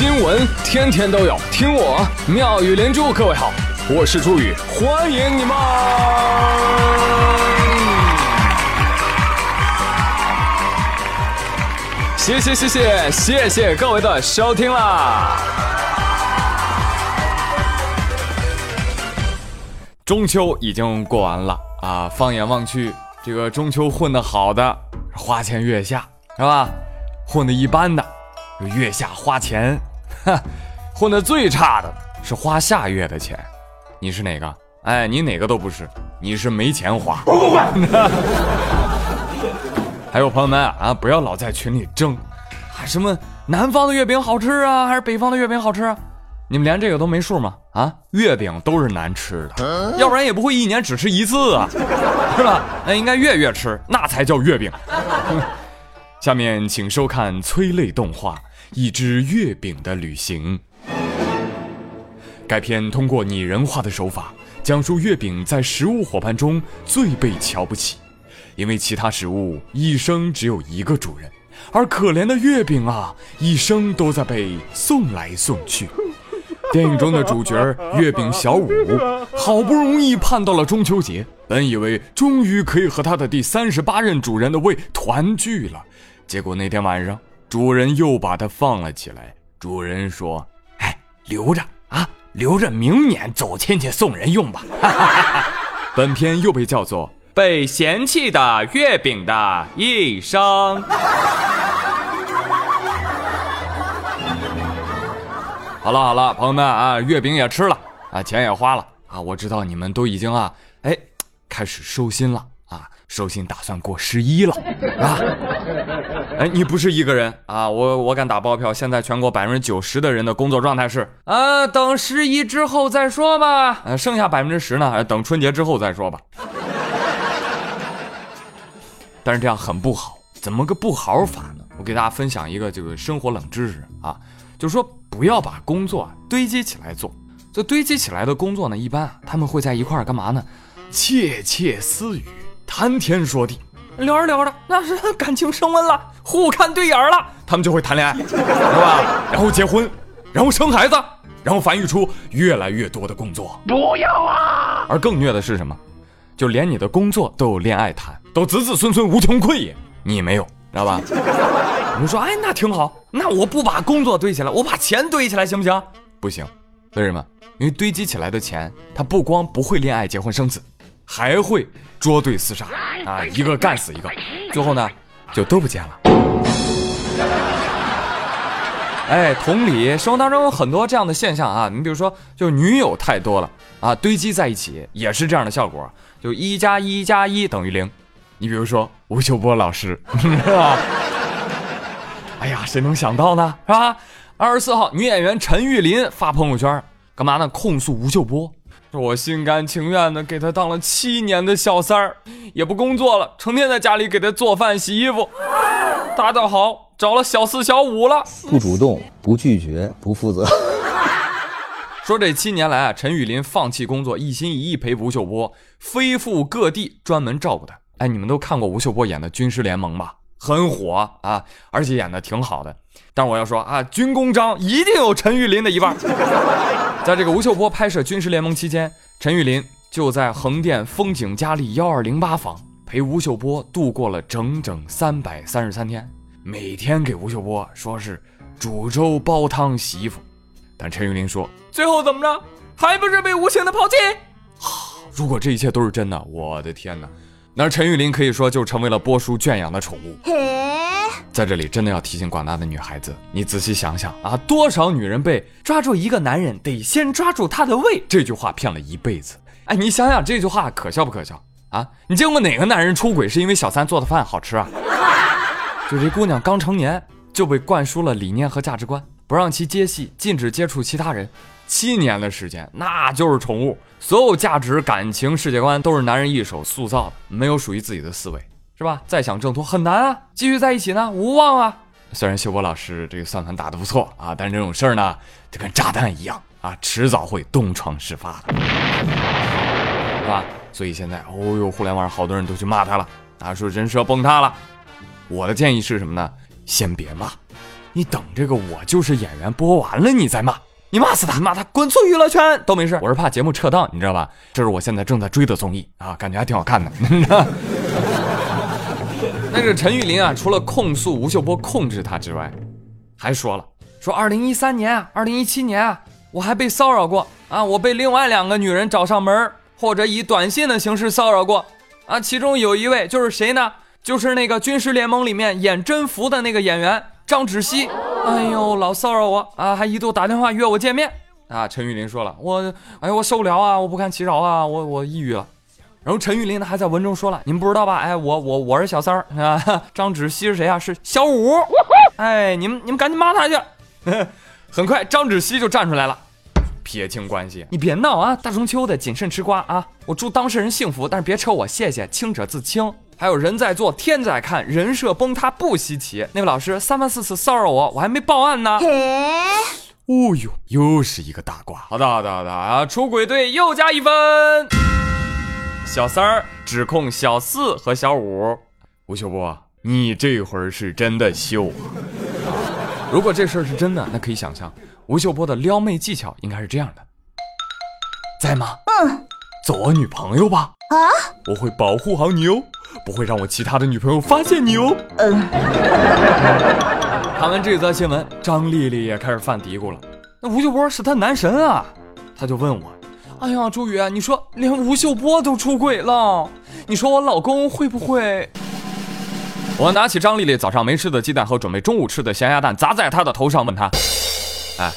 新闻天天都有，听我妙语连珠。各位好，我是朱宇，欢迎你们！谢谢谢谢谢谢各位的收听啦！中秋已经过完了啊，放眼望去，这个中秋混得好的花前月下是吧？混得一般的月下花钱。哈，混的最差的是花下月的钱，你是哪个？哎，你哪个都不是，你是没钱花。还有朋友们啊，不要老在群里争，啊什么南方的月饼好吃啊，还是北方的月饼好吃啊？你们连这个都没数吗？啊，月饼都是难吃的，要不然也不会一年只吃一次啊，是吧？那应该月月吃，那才叫月饼。下面请收看催泪动画。一只月饼的旅行。该片通过拟人化的手法，讲述月饼在食物伙伴中最被瞧不起，因为其他食物一生只有一个主人，而可怜的月饼啊，一生都在被送来送去。电影中的主角月饼小五，好不容易盼到了中秋节，本以为终于可以和他的第三十八任主人的胃团聚了，结果那天晚上。主人又把它放了起来。主人说：“哎，留着啊，留着明年走亲戚送人用吧。”本片又被叫做《被嫌弃的月饼的一生》。好了好了，朋友们啊，月饼也吃了啊，钱也花了啊，我知道你们都已经啊，哎，开始收心了。收心，打算过十一了，啊！哎，你不是一个人啊！我我敢打包票，现在全国百分之九十的人的工作状态是啊，等十一之后再说吧。呃，剩下百分之十呢，等春节之后再说吧。但是这样很不好，怎么个不好法呢？我给大家分享一个这个生活冷知识啊，就是说不要把工作堆积起来做。这堆积起来的工作呢，一般啊，他们会在一块儿干嘛呢？窃窃私语。谈天说地，聊着聊着，那是感情升温了，互看对眼了，他们就会谈恋爱，是吧？然后结婚，然后生孩子，然后繁育出越来越多的工作。不要啊！而更虐的是什么？就连你的工作都有恋爱谈，都子子孙孙无穷匮也，你没有，知道吧？你说，哎，那挺好，那我不把工作堆起来，我把钱堆起来行不行？不行，为什么？因为堆积起来的钱，它不光不会恋爱、结婚、生子。还会捉对厮杀啊，一个干死一个，最后呢就都不见了。哎，同理，生活当中有很多这样的现象啊，你比如说，就女友太多了啊，堆积在一起也是这样的效果，就一加一加一等于零。你比如说吴秀波老师，是吧？哎呀，谁能想到呢，是吧？二十四号，女演员陈玉林发朋友圈，干嘛呢？控诉吴秀波。说我心甘情愿的给他当了七年的小三儿，也不工作了，成天在家里给他做饭洗衣服。他倒好，找了小四小五了，不主动，不拒绝，不负责。说这七年来啊，陈雨林放弃工作，一心一意陪吴秀波，飞赴各地专门照顾他。哎，你们都看过吴秀波演的《军师联盟》吧？很火啊，而且演的挺好的。但是我要说啊，军功章一定有陈玉林的一半。在这个吴秀波拍摄《军事联盟》期间，陈玉林就在横店风景佳丽幺二零八房陪吴秀波度过了整整三百三十三天，每天给吴秀波说是煮粥煲汤洗衣服。但陈玉林说，最后怎么着，还不是被无情的抛弃？如果这一切都是真的，我的天哪！那陈玉林可以说就成为了波叔圈养的宠物。在这里真的要提醒广大的女孩子，你仔细想想啊，多少女人被抓住一个男人得先抓住他的胃这句话骗了一辈子。哎，你想想这句话可笑不可笑啊？你见过哪个男人出轨是因为小三做的饭好吃啊？就这姑娘刚成年就被灌输了理念和价值观，不让其接戏，禁止接触其他人，七年的时间那就是宠物，所有价值、感情、世界观都是男人一手塑造的，没有属于自己的思维。是吧？再想挣脱很难啊，继续在一起呢无望啊。虽然秀波老师这个算盘打得不错啊，但是这种事儿呢，就跟炸弹一样啊，迟早会东窗事发的，是吧？所以现在，哦呦，互联网上好多人都去骂他了，啊，说人设崩塌了。我的建议是什么呢？先别骂，你等这个《我就是演员》播完了你再骂，你骂死他，骂他滚出娱乐圈都没事。我是怕节目撤档，你知道吧？这是我现在正在追的综艺啊，感觉还挺好看的。那个陈玉林啊，除了控诉吴秀波控制他之外，还说了说二零一三年啊、二零一七年啊，我还被骚扰过啊，我被另外两个女人找上门，或者以短信的形式骚扰过啊，其中有一位就是谁呢？就是那个军事联盟里面演甄宓的那个演员张芷溪，哎呦，老骚扰我啊，还一度打电话约我见面啊。陈玉林说了，我，哎呦，我受不了啊，我不堪其扰啊，我我抑郁了。然后陈玉林呢还在文中说了，你们不知道吧？哎，我我我是小三儿啊，张芷溪是谁啊？是小五。哎，你们你们赶紧骂他去。很快，张芷溪就站出来了，撇清关系，你别闹啊，大中秋的谨慎吃瓜啊，我祝当事人幸福，但是别扯我，谢谢，清者自清。还有人在做，天在看，人设崩塌不稀奇。那位老师三番四次骚扰我，我还没报案呢。哦呦，又是一个大瓜。好的，好的，好的啊！出轨队又加一分。小三儿指控小四和小五。吴秀波，你这会儿是真的秀啊！如果这事儿是真的，那可以想象吴秀波的撩妹技巧应该是这样的。在吗？嗯。做我女朋友吧。啊！我会保护好你哦。不会让我其他的女朋友发现你哦。嗯。看完这则新闻，张丽丽也开始犯嘀咕了。那吴秀波是她男神啊，她就问我：“哎呀，朱宇，你说连吴秀波都出轨了，你说我老公会不会？”我拿起张丽丽早上没吃的鸡蛋和准备中午吃的咸鸭蛋砸在她的头上，问她：“哎，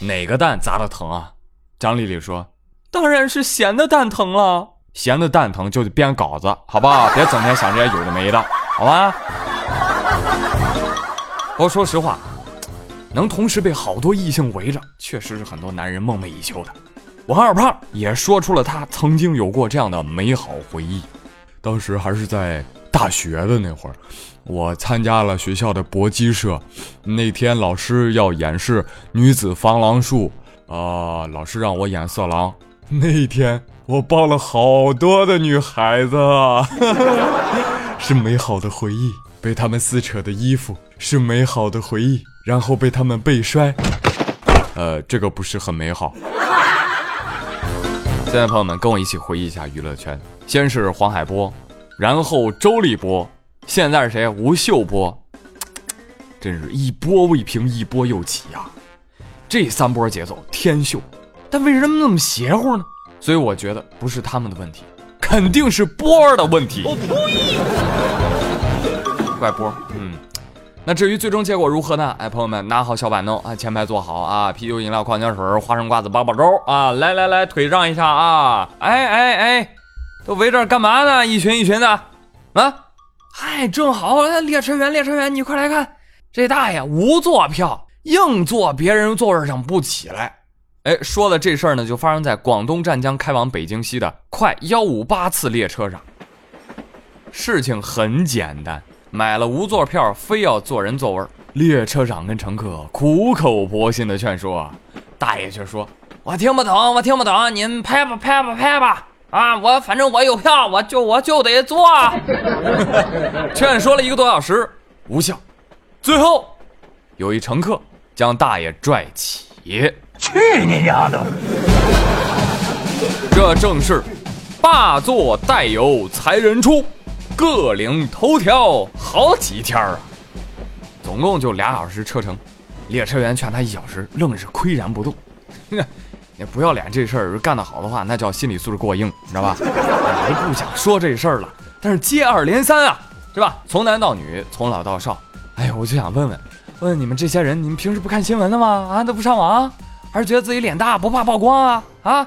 哪个蛋砸的疼啊？”张丽丽说：“当然是闲的蛋疼了。”闲的蛋疼就得编稿子，好不好？别整天想这些有的没的，好吧？不过说实话，能同时被好多异性围着，确实是很多男人梦寐以求的。王二胖也说出了他曾经有过这样的美好回忆。当时还是在大学的那会儿，我参加了学校的搏击社。那天老师要演示女子防狼术，啊，老师让我演色狼。那天。我抱了好多的女孩子，是美好的回忆。被他们撕扯的衣服是美好的回忆，然后被他们背摔，呃，这个不是很美好。现在朋友们跟我一起回忆一下娱乐圈，先是黄海波，然后周立波，现在是谁？吴秀波，真是一波未平一波又起呀！这三波节奏天秀，但为什么那么邪乎呢？所以我觉得不是他们的问题，肯定是波儿的问题。我呸！怪波。嗯，那至于最终结果如何呢？哎，朋友们拿好小板凳啊，前排坐好啊，啤酒、饮料、矿泉水、花生、瓜子、八宝粥啊，来来来，腿让一下啊！哎哎哎，都围这干嘛呢？一群一群的啊！嗨，正好，列车员，列车员，你快来看，这大爷无座票，硬坐别人座位上不起来。哎，说的这事儿呢，就发生在广东湛江开往北京西的快幺五八次列车上。事情很简单，买了无座票，非要坐人座位。列车长跟乘客苦口婆心的劝说，大爷却说：“我听不懂，我听不懂，您拍吧，拍吧，拍吧！啊，我反正我有票，我就我就得坐。劝说了一个多小时，无效。最后，有一乘客将大爷拽起。去你丫的！这正是霸座带有才人出，各领头条好几天啊！总共就俩小时车程，列车员劝他一小时，愣是岿然不动。你不要脸这事儿干得好的话，那叫心理素质过硬，你知道吧？我都不想说这事儿了，但是接二连三啊，是吧？从男到女，从老到少，哎呀，我就想问问，问问你们这些人，你们平时不看新闻的吗？啊，都不上网？还是觉得自己脸大不怕曝光啊啊！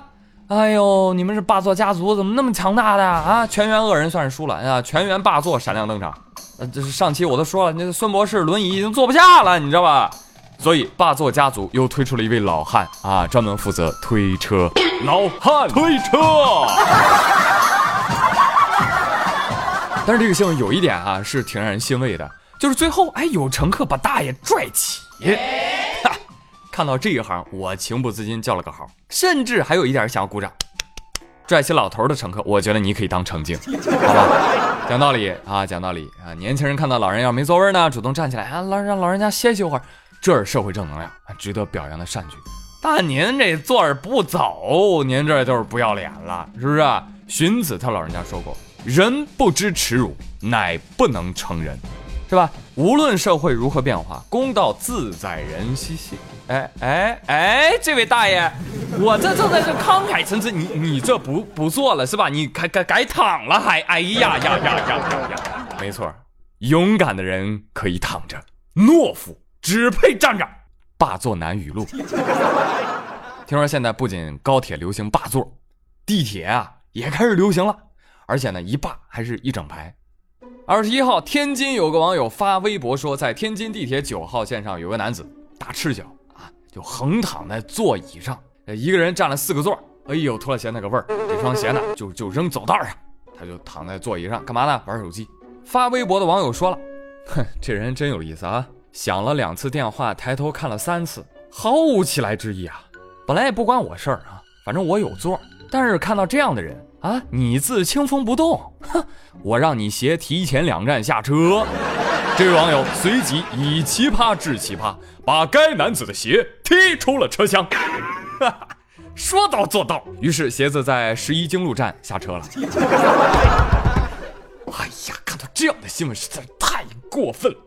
哎呦，你们是霸座家族，怎么那么强大的啊？全员恶人算是输了呀！全员霸座闪亮登场。呃，这是上期我都说了，那个孙博士轮椅已经坐不下了，你知道吧？所以霸座家族又推出了一位老汉啊，专门负责推车。老汉推车。但是这个新闻有一点啊，是挺让人欣慰的，就是最后哎，有乘客把大爷拽起。看到这一行，我情不自禁叫了个好，甚至还有一点想要鼓掌。拽起老头的乘客，我觉得你可以当乘警，好吧？讲道理啊，讲道理啊！年轻人看到老人要没座位呢，主动站起来啊，老让老人家歇息会儿。这是社会正能量，值得表扬的善举。但您这坐着不走，您这就是不要脸了，是不是？荀子他老人家说过：“人不知耻辱，乃不能成人。”是吧？无论社会如何变化，公道自在人心兮。哎哎哎，这位大爷，我这正在这慷慨陈词，你你这不不做了是吧？你改改改躺了还？哎呀呀呀呀呀呀！没错，勇敢的人可以躺着，懦夫只配站着。霸座男语录。听说现在不仅高铁流行霸座，地铁啊也开始流行了，而且呢一霸还是一整排。二十一号，天津有个网友发微博说，在天津地铁九号线上有个男子大赤脚啊，就横躺在座椅上，一个人占了四个座。哎呦，脱了鞋那个味儿，这双鞋呢就就扔走道上，他就躺在座椅上干嘛呢？玩手机。发微博的网友说了，哼，这人真有意思啊，响了两次电话，抬头看了三次，毫无起来之意啊。本来也不关我事儿啊，反正我有座，但是看到这样的人。啊！你自清风不动，哼！我让你鞋提前两站下车。这位网友随即以奇葩治奇葩，把该男子的鞋踢出了车厢。哈 哈说到做到，于是鞋子在十一经路站下车了。哎呀，看到这样的新闻实在是太过分了。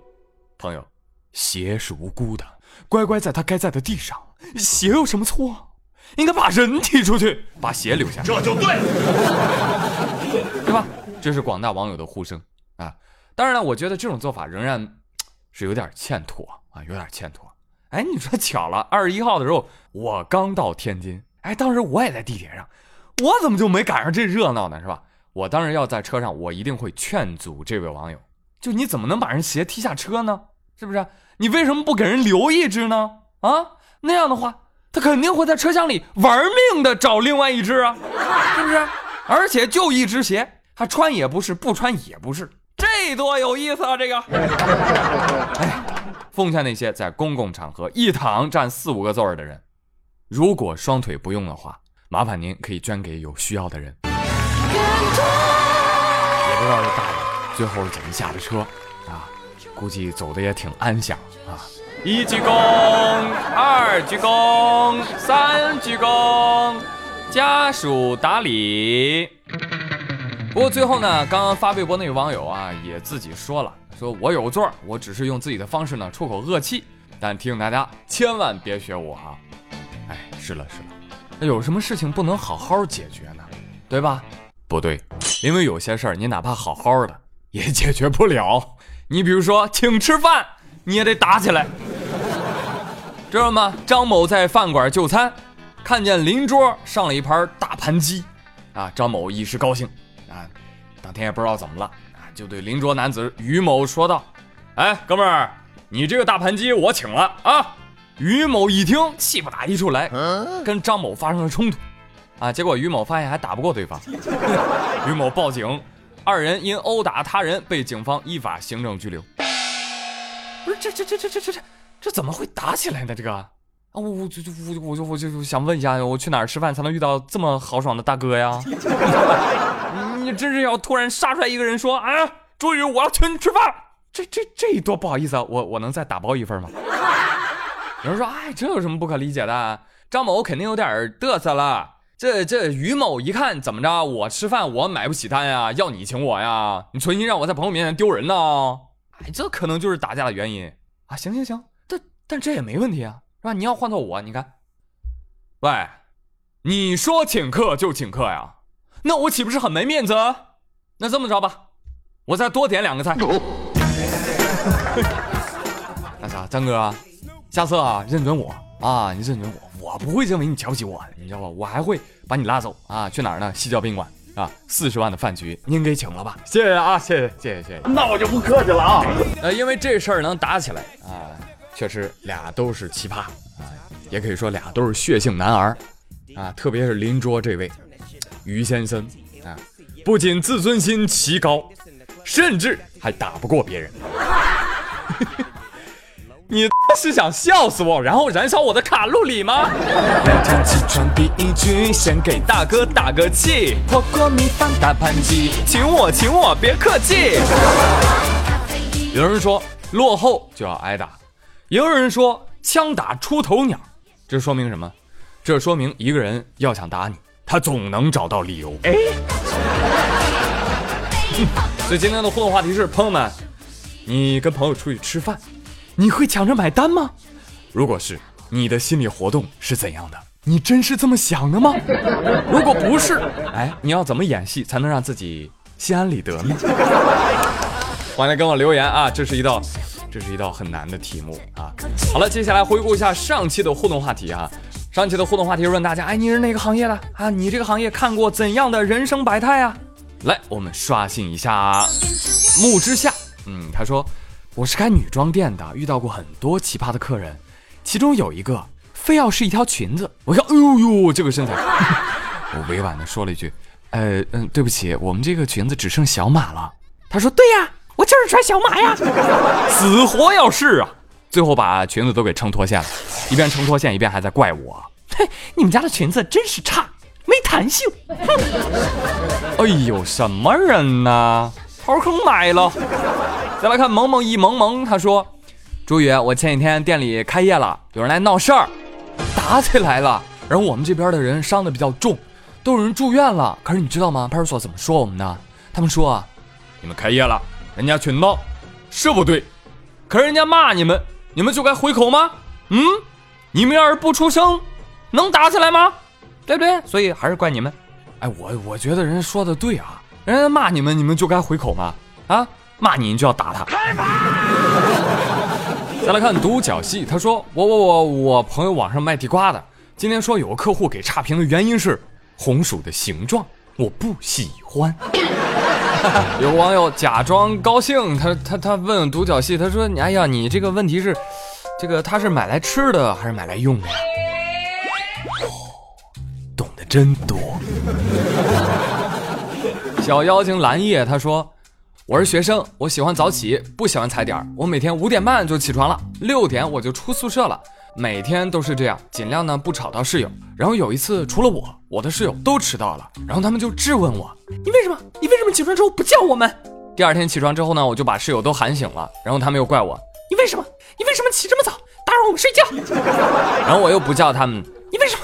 朋友，鞋是无辜的，乖乖在他该在的地上。鞋有什么错？应该把人踢出去，把鞋留下，这就对，对吧？这是广大网友的呼声啊！当然了，我觉得这种做法仍然是有点欠妥啊，有点欠妥。哎，你说巧了，二十一号的时候我刚到天津，哎，当时我也在地铁上，我怎么就没赶上这热闹呢？是吧？我当然要在车上，我一定会劝阻这位网友，就你怎么能把人鞋踢下车呢？是不是？你为什么不给人留一只呢？啊，那样的话。他肯定会在车厢里玩命的找另外一只啊，是不是？而且就一只鞋，他穿也不是，不穿也不是，这多有意思啊！这个，哎，奉劝那些在公共场合一躺占四五个座儿的人，如果双腿不用的话，麻烦您可以捐给有需要的人。也不知道这大爷最后是怎么下的车啊？估计走的也挺安详啊。一鞠躬，二鞠躬，三鞠躬，家属打理。不过最后呢，刚刚发微博那位网友啊，也自己说了，说我有座，我只是用自己的方式呢出口恶气，但提醒大家千万别学我啊！哎，是了是了，那有什么事情不能好好解决呢？对吧？不对，因为有些事儿你哪怕好好的也解决不了。你比如说请吃饭，你也得打起来。知道吗？张某在饭馆就餐，看见邻桌上了一盘大盘鸡，啊，张某一时高兴，啊，当天也不知道怎么了，啊，就对邻桌男子于某说道：“哎，哥们儿，你这个大盘鸡我请了啊。”于某一听，气不打一处来，跟张某发生了冲突，啊，结果于某发现还打不过对方，于某报警，二人因殴打他人被警方依法行政拘留。不是，这这这这这这这。这怎么会打起来呢？这个啊，我我就我就我就我就想问一下，我去哪儿吃饭才能遇到这么豪爽的大哥呀？你真是要突然杀出来一个人说啊，朱宇，我要请你吃饭，这这这多不好意思啊！我我能再打包一份吗？有人说，哎，这有什么不可理解的？张某肯定有点嘚瑟了。这这于某一看怎么着？我吃饭我买不起单呀，要你请我呀？你存心让我在朋友面前丢人呢？哎，这可能就是打架的原因啊！行行行。但这也没问题啊，是吧？你要换做我，你看，喂，你说请客就请客呀？那我岂不是很没面子？那这么着吧，我再多点两个菜。那啥，张哥，下次啊认准我啊，你认准我，我不会认为你瞧不起我，你知道吧？我还会把你拉走啊，去哪儿呢？西郊宾馆啊，四十万的饭局，您给请了吧？谢谢啊，谢谢，谢谢，谢谢。那我就不客气了啊。呃，因为这事儿能打起来啊。确实，俩都是奇葩啊，也可以说俩都是血性男儿啊。特别是邻桌这位于先生啊，不仅自尊心奇高，甚至还打不过别人。你是想笑死我，然后燃烧我的卡路里吗？每天起床第一句，先给大哥打个气。火锅米饭大盘鸡，请我请我别客气。有人说，落后就要挨打。也有人说枪打出头鸟，这说明什么？这说明一个人要想打你，他总能找到理由。哎，所以今天的互动话题是：朋友们，你跟朋友出去吃饭，你会抢着买单吗？如果是，你的心理活动是怎样的？你真是这么想的吗？如果不是，哎，你要怎么演戏才能让自己心安理得呢？欢迎来跟我留言啊！这是一道，这是一道很难的题目啊。好了，接下来回顾一下上期的互动话题啊。上期的互动话题问大家：哎，你是哪个行业的啊？你这个行业看过怎样的人生百态啊？来，我们刷新一下。木之夏，嗯，他说我是开女装店的，遇到过很多奇葩的客人，其中有一个非要是一条裙子。我说，哎呦呦，这个身材，我委婉的说了一句：呃嗯，对不起，我们这个裙子只剩小码了。他说：对呀，我就是穿小马呀，死活要试啊。最后把裙子都给撑脱线了，一边撑脱线一边还在怪我。嘿，你们家的裙子真是差，没弹性。哼哎呦，什么人呢？刨坑买了。再来看萌萌一萌萌，他说：“朱宇，我前几天店里开业了，有人来闹事儿，打起来了。然后我们这边的人伤的比较重，都有人住院了。可是你知道吗？派出所怎么说我们的？他们说啊，你们开业了，人家群闹是不对，可是人家骂你们。”你们就该回口吗？嗯，你们要是不出声，能打起来吗？对不对？所以还是怪你们。哎，我我觉得人家说的对啊，人家骂你们，你们就该回口吗？啊，骂你你就要打他。再来看独角戏，他说我我我我朋友网上卖地瓜的，今天说有个客户给差评的原因是红薯的形状，我不喜欢。有网友假装高兴，他他他问独角戏，他说：“哎呀，你这个问题是，这个他是买来吃的还是买来用的呀？”，懂得真多。小妖精蓝叶他说：“我是学生，我喜欢早起，不喜欢踩点我每天五点半就起床了，六点我就出宿舍了。”每天都是这样，尽量呢不吵到室友。然后有一次，除了我，我的室友都迟到了。然后他们就质问我：“你为什么？你为什么？起床之后不叫我们？”第二天起床之后呢，我就把室友都喊醒了。然后他们又怪我：“你为什么？你为什么？起这么？早，打扰我们睡觉？”然后我又不叫他们：“你为什么？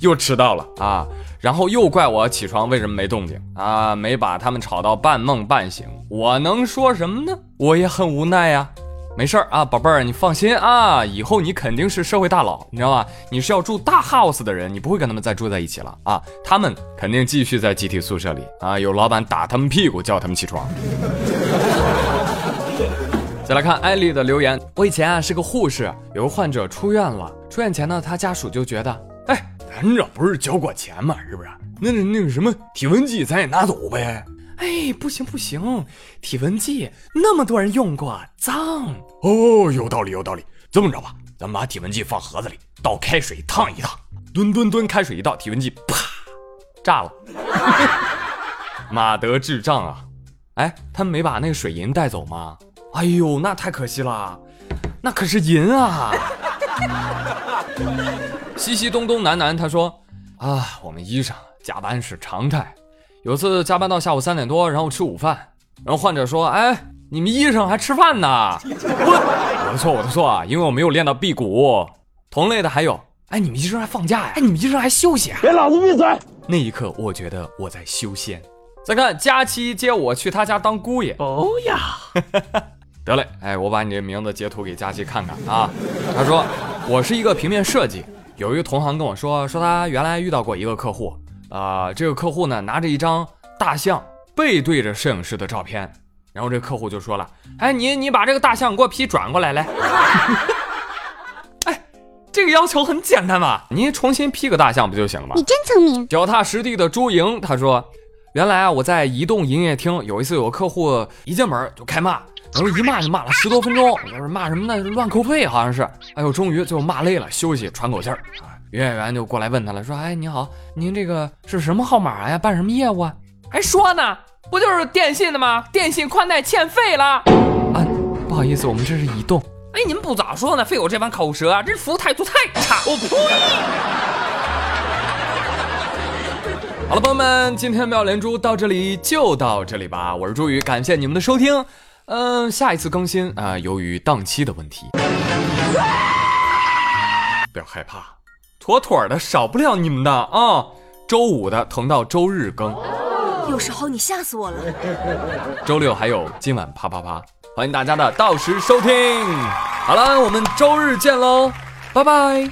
又迟到了啊？”然后又怪我起床为什么？没动静啊？没把他们吵到半梦半醒。我能说什么？呢？我也很无奈呀。没事儿啊，宝贝儿，你放心啊，以后你肯定是社会大佬，你知道吧？你是要住大 house 的人，你不会跟他们再住在一起了啊。他们肯定继续在集体宿舍里啊，有老板打他们屁股叫他们起床。再来看艾丽的留言，我以前啊是个护士，有个患者出院了，出院前呢，他家属就觉得，哎，咱这不是交过钱吗？是不是？那那那个什么体温计咱也拿走呗。哎，不行不行，体温计那么多人用过，脏哦。有道理有道理，这么着吧，咱们把体温计放盒子里，倒开水烫一烫，吨吨吨开水一倒，体温计啪炸了。马德智障啊！哎，他们没把那个水银带走吗？哎呦，那太可惜了，那可是银啊！西西东东南南他说啊，我们医生加班是常态。有次加班到下午三点多，然后吃午饭，然后患者说：“哎，你们医生还吃饭呢？”我我的错，我的错啊，因为我没有练到辟谷。同类的还有，哎，你们医生还放假呀？哎，你们医生还休息啊？给老子闭嘴！那一刻，我觉得我在修仙。再看佳期接我去他家当姑爷。哦呀，得嘞，哎，我把你这名字截图给佳期看看啊。他说我是一个平面设计，有一个同行跟我说，说他原来遇到过一个客户。啊，这个客户呢拿着一张大象背对着摄影师的照片，然后这客户就说了：“哎，你你把这个大象给我 P 转过来来。”哎，这个要求很简单嘛，你重新 P 个大象不就行了吗？你真聪明。脚踏实地的朱莹他说：“原来啊，我在移动营业厅有一次有个客户一进门就开骂，然后一骂就骂了十多分钟，就是骂什么呢？乱扣费好像是。哎呦，终于最后骂累了，休息喘口气儿啊。”营业员就过来问他了，说：“哎，你好，您这个是什么号码呀？办什么业务啊？还说呢，不就是电信的吗？电信宽带欠费了。啊，不好意思，我们这是移动。哎，你们不早说呢，费我这番口舌，这服务态度太差。我呸！好了，朋友们，今天妙连珠到这里就到这里吧。我是朱宇，感谢你们的收听。嗯，下一次更新啊，由于档期的问题，不要害怕，妥妥的少不了你们的啊。周五的腾到周日更，有时候你吓死我了。周六还有今晚啪啪啪，欢迎大家的到时收听。好了，我们周日见喽，拜拜。